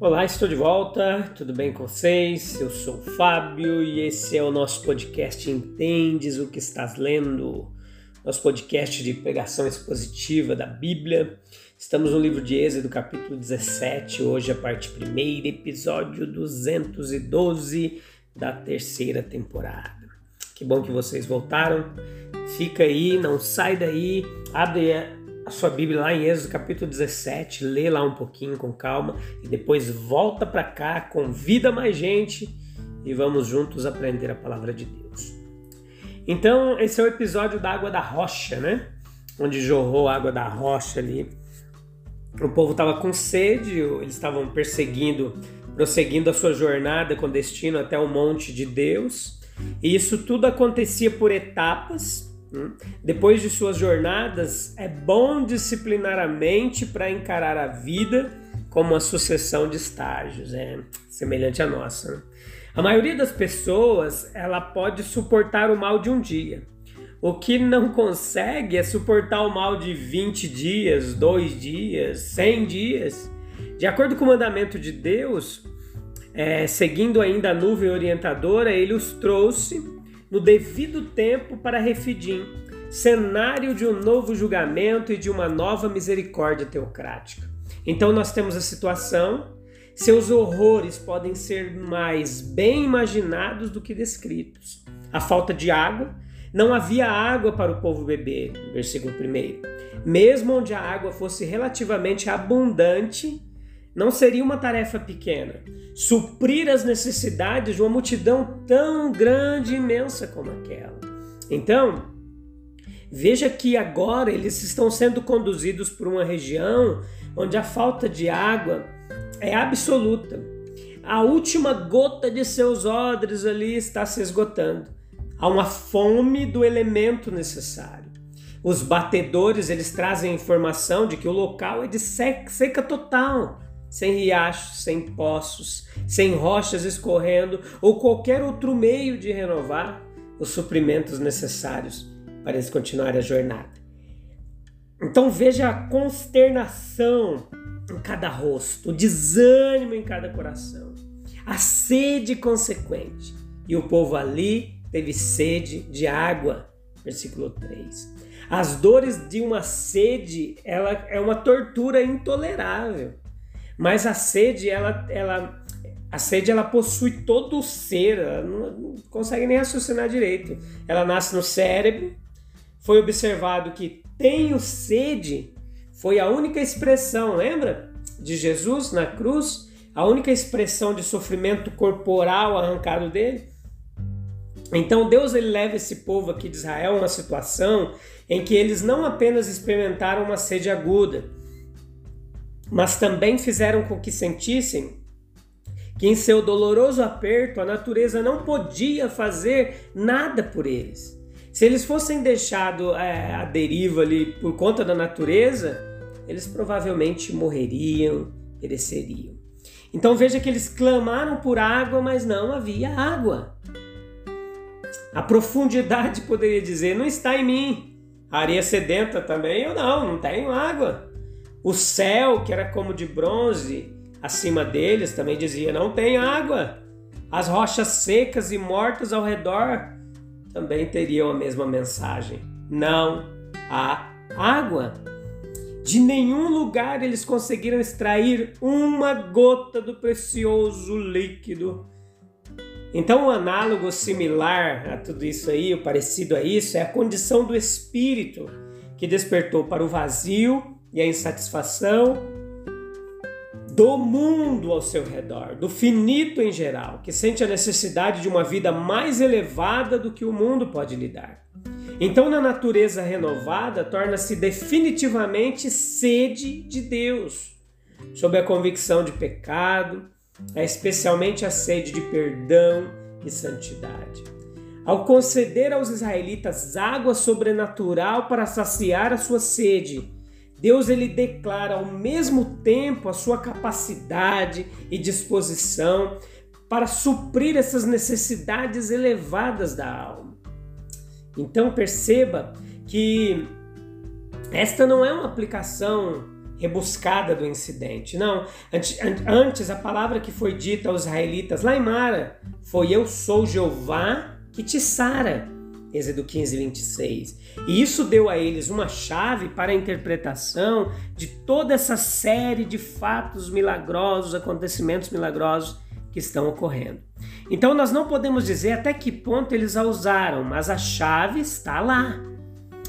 Olá, estou de volta, tudo bem com vocês? Eu sou o Fábio e esse é o nosso podcast Entendes o que estás lendo? Nosso podcast de pregação expositiva da Bíblia. Estamos no livro de Êxodo, capítulo 17, hoje a parte primeira, episódio 212 da terceira temporada. Que bom que vocês voltaram. Fica aí, não sai daí, abre a sua Bíblia lá em Êxodo capítulo 17, lê lá um pouquinho com calma e depois volta para cá, convida mais gente e vamos juntos aprender a palavra de Deus. Então, esse é o episódio da água da rocha, né? Onde jorrou a água da rocha ali. O povo estava com sede, eles estavam perseguindo, prosseguindo a sua jornada com destino até o monte de Deus. E isso tudo acontecia por etapas? Depois de suas jornadas, é bom disciplinar a mente para encarar a vida como uma sucessão de estágios, é semelhante à nossa. Né? A maioria das pessoas ela pode suportar o mal de um dia. O que não consegue é suportar o mal de 20 dias, 2 dias, 100 dias. De acordo com o mandamento de Deus, é, seguindo ainda a nuvem orientadora, ele os trouxe no devido tempo para Refidim, cenário de um novo julgamento e de uma nova misericórdia teocrática. Então nós temos a situação, seus horrores podem ser mais bem imaginados do que descritos. A falta de água, não havia água para o povo beber, versículo 1. Mesmo onde a água fosse relativamente abundante, não seria uma tarefa pequena suprir as necessidades de uma multidão tão grande e imensa como aquela. Então, veja que agora eles estão sendo conduzidos por uma região onde a falta de água é absoluta. A última gota de seus odres ali está se esgotando. Há uma fome do elemento necessário. Os batedores eles trazem a informação de que o local é de seca total sem riachos, sem poços, sem rochas escorrendo ou qualquer outro meio de renovar os suprimentos necessários para eles continuarem a jornada. Então veja a consternação em cada rosto, o desânimo em cada coração, a sede consequente. E o povo ali teve sede de água. Versículo 3. As dores de uma sede, ela é uma tortura intolerável. Mas a sede, ela, ela, a sede, ela possui todo o ser, ela não, não consegue nem raciocinar direito. Ela nasce no cérebro. Foi observado que tenho sede foi a única expressão, lembra? De Jesus na cruz, a única expressão de sofrimento corporal arrancado dele. Então Deus ele leva esse povo aqui de Israel a uma situação em que eles não apenas experimentaram uma sede aguda, mas também fizeram com que sentissem que em seu doloroso aperto a natureza não podia fazer nada por eles. Se eles fossem deixados é, à deriva ali por conta da natureza, eles provavelmente morreriam, pereceriam. Então veja que eles clamaram por água, mas não havia água. A profundidade poderia dizer: não está em mim. A areia sedenta também eu não, não tenho água. O céu, que era como de bronze, acima deles também dizia: não tem água. As rochas secas e mortas ao redor também teriam a mesma mensagem: não há água. De nenhum lugar eles conseguiram extrair uma gota do precioso líquido. Então, o um análogo similar a tudo isso aí, o parecido a isso, é a condição do espírito que despertou para o vazio e a insatisfação do mundo ao seu redor, do finito em geral, que sente a necessidade de uma vida mais elevada do que o mundo pode lhe dar. Então, na natureza renovada, torna-se definitivamente sede de Deus, sob a convicção de pecado, é especialmente a sede de perdão e santidade. Ao conceder aos israelitas água sobrenatural para saciar a sua sede, Deus ele declara ao mesmo tempo a sua capacidade e disposição para suprir essas necessidades elevadas da alma. Então perceba que esta não é uma aplicação rebuscada do incidente. Não, antes a palavra que foi dita aos israelitas lá em Mara foi: Eu sou Jeová que te sara. Êxodo 15, 26. E isso deu a eles uma chave para a interpretação de toda essa série de fatos milagrosos, acontecimentos milagrosos que estão ocorrendo. Então nós não podemos dizer até que ponto eles a usaram, mas a chave está lá.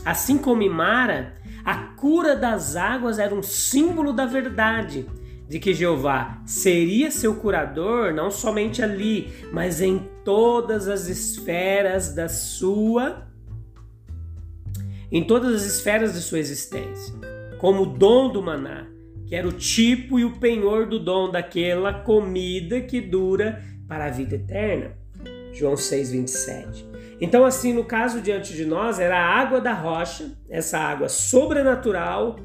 Assim como em Mara, a cura das águas era um símbolo da verdade, de que Jeová seria seu curador não somente ali, mas em todas as esferas da sua em todas as esferas de sua existência, como o dom do maná, que era o tipo e o penhor do dom daquela comida que dura para a vida eterna. João 6:27. Então assim, no caso diante de nós era a água da rocha, essa água sobrenatural,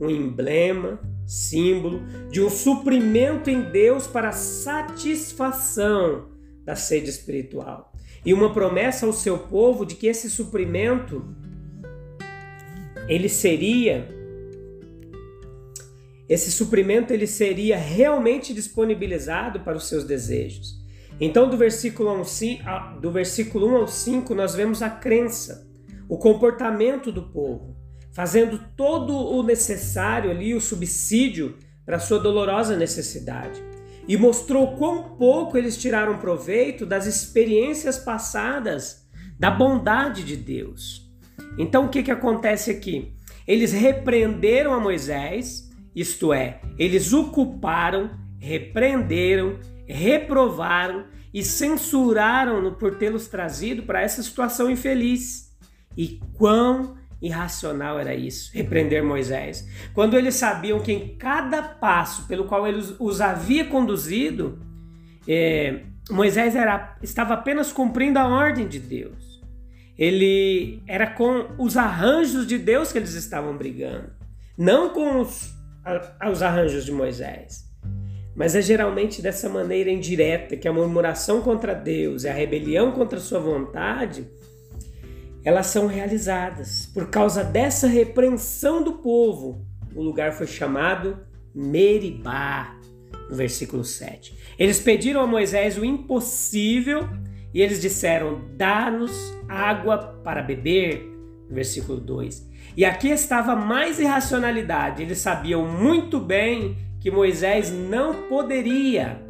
um emblema, símbolo de um suprimento em Deus para satisfação da sede espiritual. E uma promessa ao seu povo de que esse suprimento ele seria esse suprimento ele seria realmente disponibilizado para os seus desejos. Então, do versículo 1, do versículo 1 ao 5, nós vemos a crença, o comportamento do povo, fazendo todo o necessário ali, o subsídio para sua dolorosa necessidade. E mostrou quão pouco eles tiraram proveito das experiências passadas da bondade de Deus. Então, o que, que acontece aqui? Eles repreenderam a Moisés, isto é, eles o culparam, repreenderam, reprovaram e censuraram-no por tê-los trazido para essa situação infeliz. E quão irracional era isso, repreender Moisés, quando eles sabiam que em cada passo pelo qual ele os havia conduzido, é, Moisés era, estava apenas cumprindo a ordem de Deus. Ele era com os arranjos de Deus que eles estavam brigando, não com os aos arranjos de Moisés. Mas é geralmente dessa maneira indireta que a murmuração contra Deus e a rebelião contra sua vontade elas são realizadas. Por causa dessa repreensão do povo, o lugar foi chamado Meribá, no versículo 7. Eles pediram a Moisés o impossível e eles disseram: Dá-nos água para beber, no versículo 2. E aqui estava mais irracionalidade. Eles sabiam muito bem que Moisés não poderia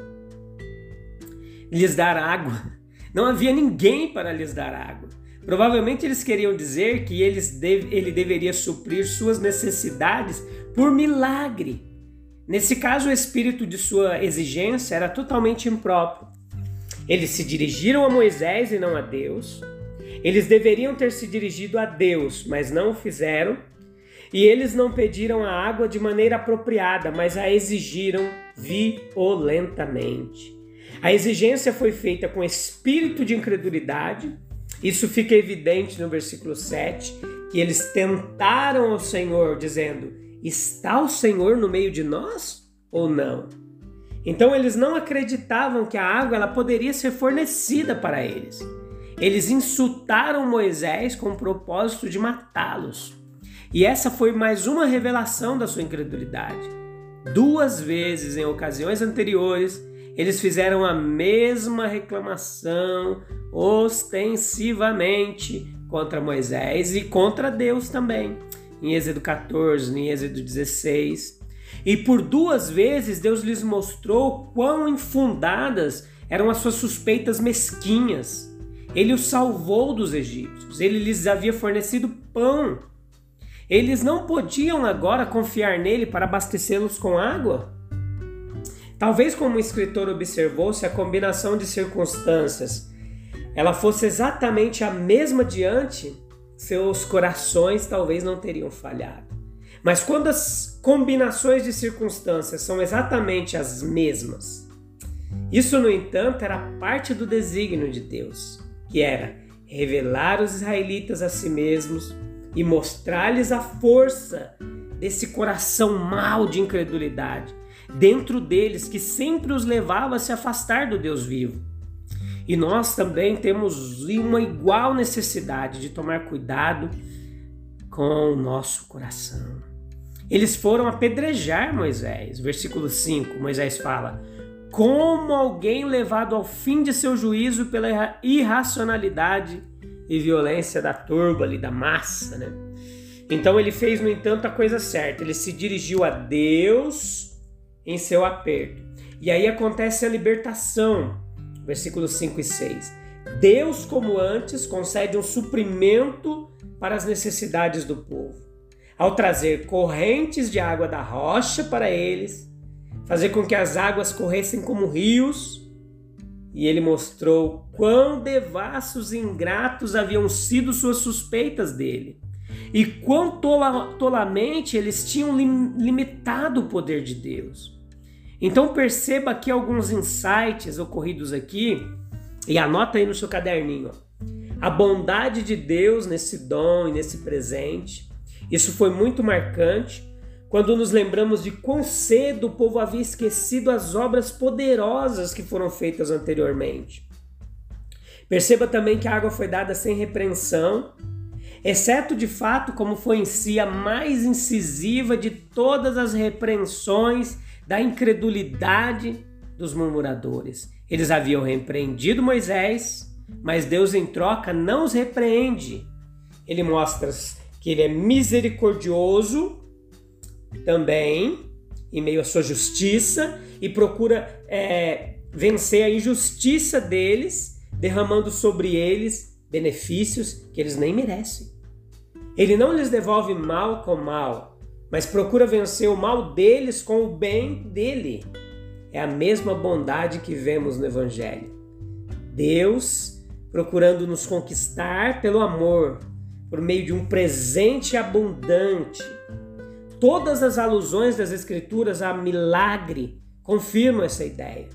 lhes dar água. Não havia ninguém para lhes dar água. Provavelmente eles queriam dizer que eles ele deveria suprir suas necessidades por milagre. Nesse caso, o espírito de sua exigência era totalmente impróprio. Eles se dirigiram a Moisés e não a Deus. Eles deveriam ter se dirigido a Deus, mas não o fizeram. E eles não pediram a água de maneira apropriada, mas a exigiram violentamente. A exigência foi feita com espírito de incredulidade. Isso fica evidente no versículo 7, que eles tentaram ao Senhor, dizendo: Está o Senhor no meio de nós ou não? Então eles não acreditavam que a água ela poderia ser fornecida para eles. Eles insultaram Moisés com o propósito de matá-los. E essa foi mais uma revelação da sua incredulidade. Duas vezes em ocasiões anteriores, eles fizeram a mesma reclamação ostensivamente contra Moisés e contra Deus também. Em Êxodo 14, em Êxodo 16. E por duas vezes Deus lhes mostrou quão infundadas eram as suas suspeitas mesquinhas. Ele os salvou dos egípcios, ele lhes havia fornecido pão. Eles não podiam agora confiar nele para abastecê-los com água? Talvez como o escritor observou, se a combinação de circunstâncias ela fosse exatamente a mesma diante, seus corações talvez não teriam falhado. Mas quando as combinações de circunstâncias são exatamente as mesmas, isso, no entanto, era parte do desígnio de Deus, que era revelar os israelitas a si mesmos e mostrar-lhes a força desse coração mau de incredulidade dentro deles que sempre os levava a se afastar do Deus vivo. E nós também temos uma igual necessidade de tomar cuidado com o nosso coração. Eles foram apedrejar Moisés. Versículo 5, Moisés fala: Como alguém levado ao fim de seu juízo pela irracionalidade e violência da turba ali, da massa, né? Então ele fez, no entanto, a coisa certa. Ele se dirigiu a Deus em seu aperto. E aí acontece a libertação. Versículos 5 e 6. Deus, como antes, concede um suprimento para as necessidades do povo ao trazer correntes de água da rocha para eles, fazer com que as águas corressem como rios. E ele mostrou quão devassos e ingratos haviam sido suas suspeitas dele, e quão tola, tolamente eles tinham lim, limitado o poder de Deus. Então perceba aqui alguns insights ocorridos aqui, e anota aí no seu caderninho. A bondade de Deus nesse dom e nesse presente, isso foi muito marcante quando nos lembramos de quão cedo o povo havia esquecido as obras poderosas que foram feitas anteriormente. Perceba também que a água foi dada sem repreensão, exceto de fato como foi em si a mais incisiva de todas as repreensões da incredulidade dos murmuradores. Eles haviam repreendido Moisés, mas Deus em troca não os repreende. Ele mostra que ele é misericordioso também, em meio à sua justiça, e procura é, vencer a injustiça deles, derramando sobre eles benefícios que eles nem merecem. Ele não lhes devolve mal com mal, mas procura vencer o mal deles com o bem dele. É a mesma bondade que vemos no Evangelho. Deus procurando nos conquistar pelo amor, por meio de um presente abundante. Todas as alusões das Escrituras a milagre confirmam essa ideia.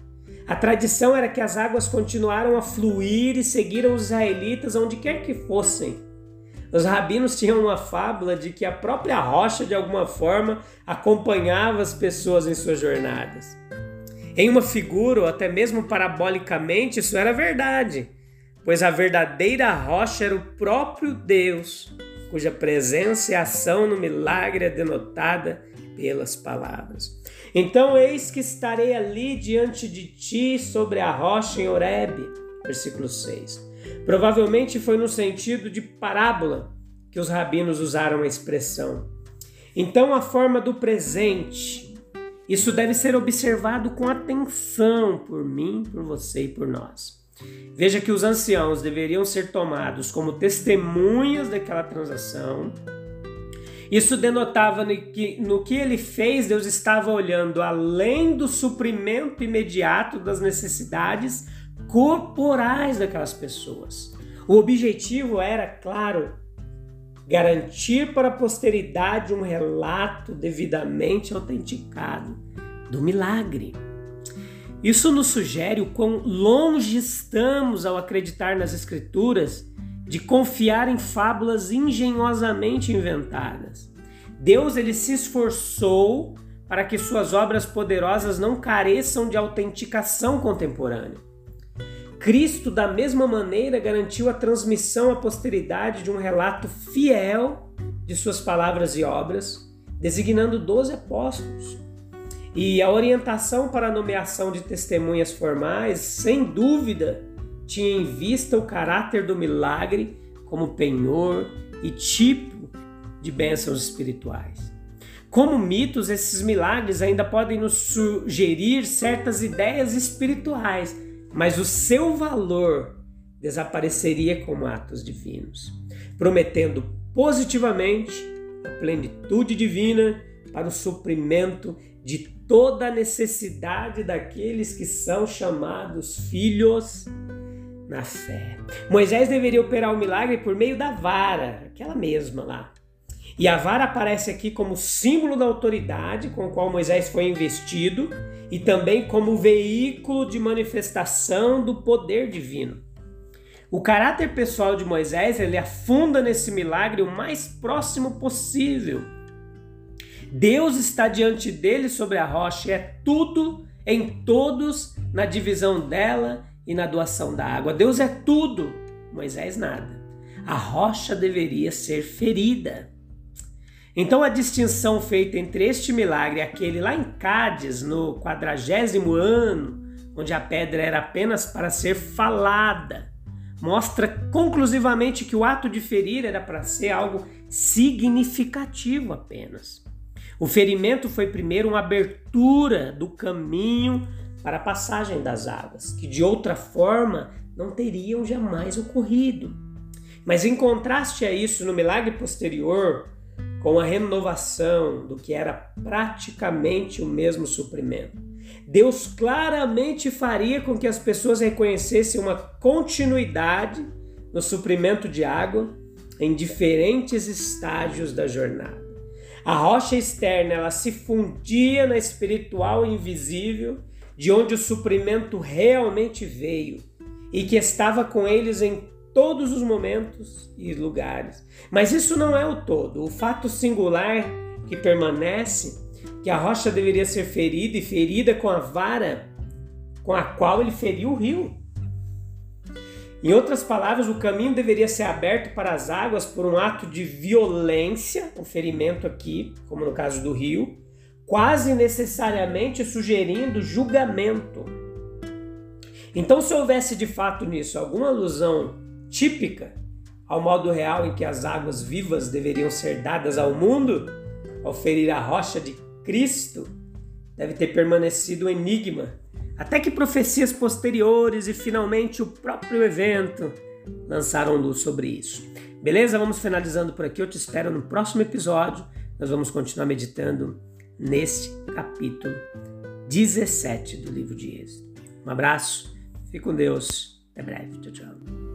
A tradição era que as águas continuaram a fluir e seguiram os israelitas onde quer que fossem. Os rabinos tinham uma fábula de que a própria rocha, de alguma forma, acompanhava as pessoas em suas jornadas. Em uma figura, ou até mesmo parabolicamente, isso era verdade pois a verdadeira rocha era o próprio Deus, cuja presença e ação no milagre é denotada pelas palavras. Então, eis que estarei ali diante de ti sobre a rocha em Horebe. Versículo 6. Provavelmente foi no sentido de parábola que os rabinos usaram a expressão. Então, a forma do presente, isso deve ser observado com atenção por mim, por você e por nós. Veja que os anciãos deveriam ser tomados como testemunhas daquela transação. Isso denotava que no que ele fez, Deus estava olhando além do suprimento imediato das necessidades corporais daquelas pessoas. O objetivo era, claro, garantir para a posteridade um relato devidamente autenticado do milagre. Isso nos sugere o quão longe estamos ao acreditar nas Escrituras de confiar em fábulas engenhosamente inventadas. Deus ele se esforçou para que suas obras poderosas não careçam de autenticação contemporânea. Cristo, da mesma maneira, garantiu a transmissão à posteridade de um relato fiel de suas palavras e obras, designando doze apóstolos. E a orientação para a nomeação de testemunhas formais, sem dúvida, tinha em vista o caráter do milagre como penhor e tipo de bênçãos espirituais. Como mitos, esses milagres ainda podem nos sugerir certas ideias espirituais, mas o seu valor desapareceria como atos divinos, prometendo positivamente a plenitude divina para o suprimento de toda a necessidade daqueles que são chamados filhos na fé. Moisés deveria operar o milagre por meio da vara, aquela mesma lá. E a vara aparece aqui como símbolo da autoridade com o qual Moisés foi investido e também como veículo de manifestação do poder divino. O caráter pessoal de Moisés, ele afunda nesse milagre o mais próximo possível. Deus está diante dele sobre a rocha, é tudo em todos na divisão dela e na doação da água. Deus é tudo, Moisés nada. A rocha deveria ser ferida. Então a distinção feita entre este milagre e aquele lá em Cádiz, no quadragésimo ano, onde a pedra era apenas para ser falada, mostra conclusivamente que o ato de ferir era para ser algo significativo apenas. O ferimento foi primeiro uma abertura do caminho para a passagem das águas, que de outra forma não teriam jamais ocorrido. Mas em contraste a isso, no milagre posterior, com a renovação do que era praticamente o mesmo suprimento, Deus claramente faria com que as pessoas reconhecessem uma continuidade no suprimento de água em diferentes estágios da jornada. A rocha externa ela se fundia na espiritual invisível de onde o suprimento realmente veio e que estava com eles em todos os momentos e lugares. Mas isso não é o todo. O fato singular que permanece, que a rocha deveria ser ferida e ferida com a vara com a qual ele feriu o rio. Em outras palavras, o caminho deveria ser aberto para as águas por um ato de violência, o ferimento aqui, como no caso do rio, quase necessariamente sugerindo julgamento. Então, se houvesse de fato nisso alguma alusão típica ao modo real em que as águas vivas deveriam ser dadas ao mundo, ao ferir a rocha de Cristo, deve ter permanecido um enigma, até que profecias posteriores e finalmente o próprio evento lançaram luz sobre isso. Beleza? Vamos finalizando por aqui. Eu te espero no próximo episódio. Nós vamos continuar meditando neste capítulo 17 do livro de Êxodo. Um abraço, fique com Deus, até breve, tchau, tchau.